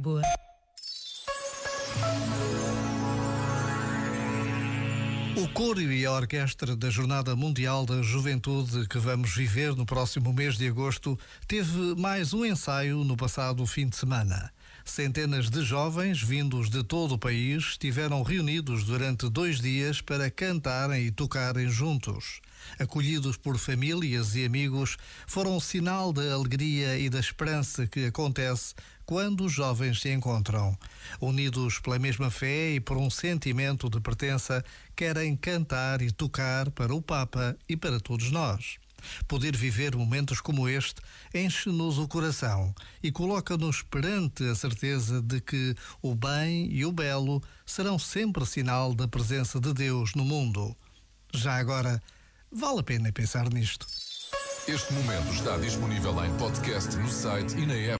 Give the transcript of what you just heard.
Lisboa. O coro e a orquestra da Jornada Mundial da Juventude que vamos viver no próximo mês de agosto teve mais um ensaio no passado fim de semana. Centenas de jovens vindos de todo o país estiveram reunidos durante dois dias para cantarem e tocarem juntos. Acolhidos por famílias e amigos, foram um sinal da alegria e da esperança que acontece quando os jovens se encontram. Unidos pela mesma fé e por um sentimento de pertença, querem cantar e tocar para o Papa e para todos nós. Poder viver momentos como este enche-nos o coração e coloca-nos perante a certeza de que o bem e o belo serão sempre sinal da presença de Deus no mundo. Já agora, vale a pena pensar nisto. Este momento está disponível em podcast no site e na app.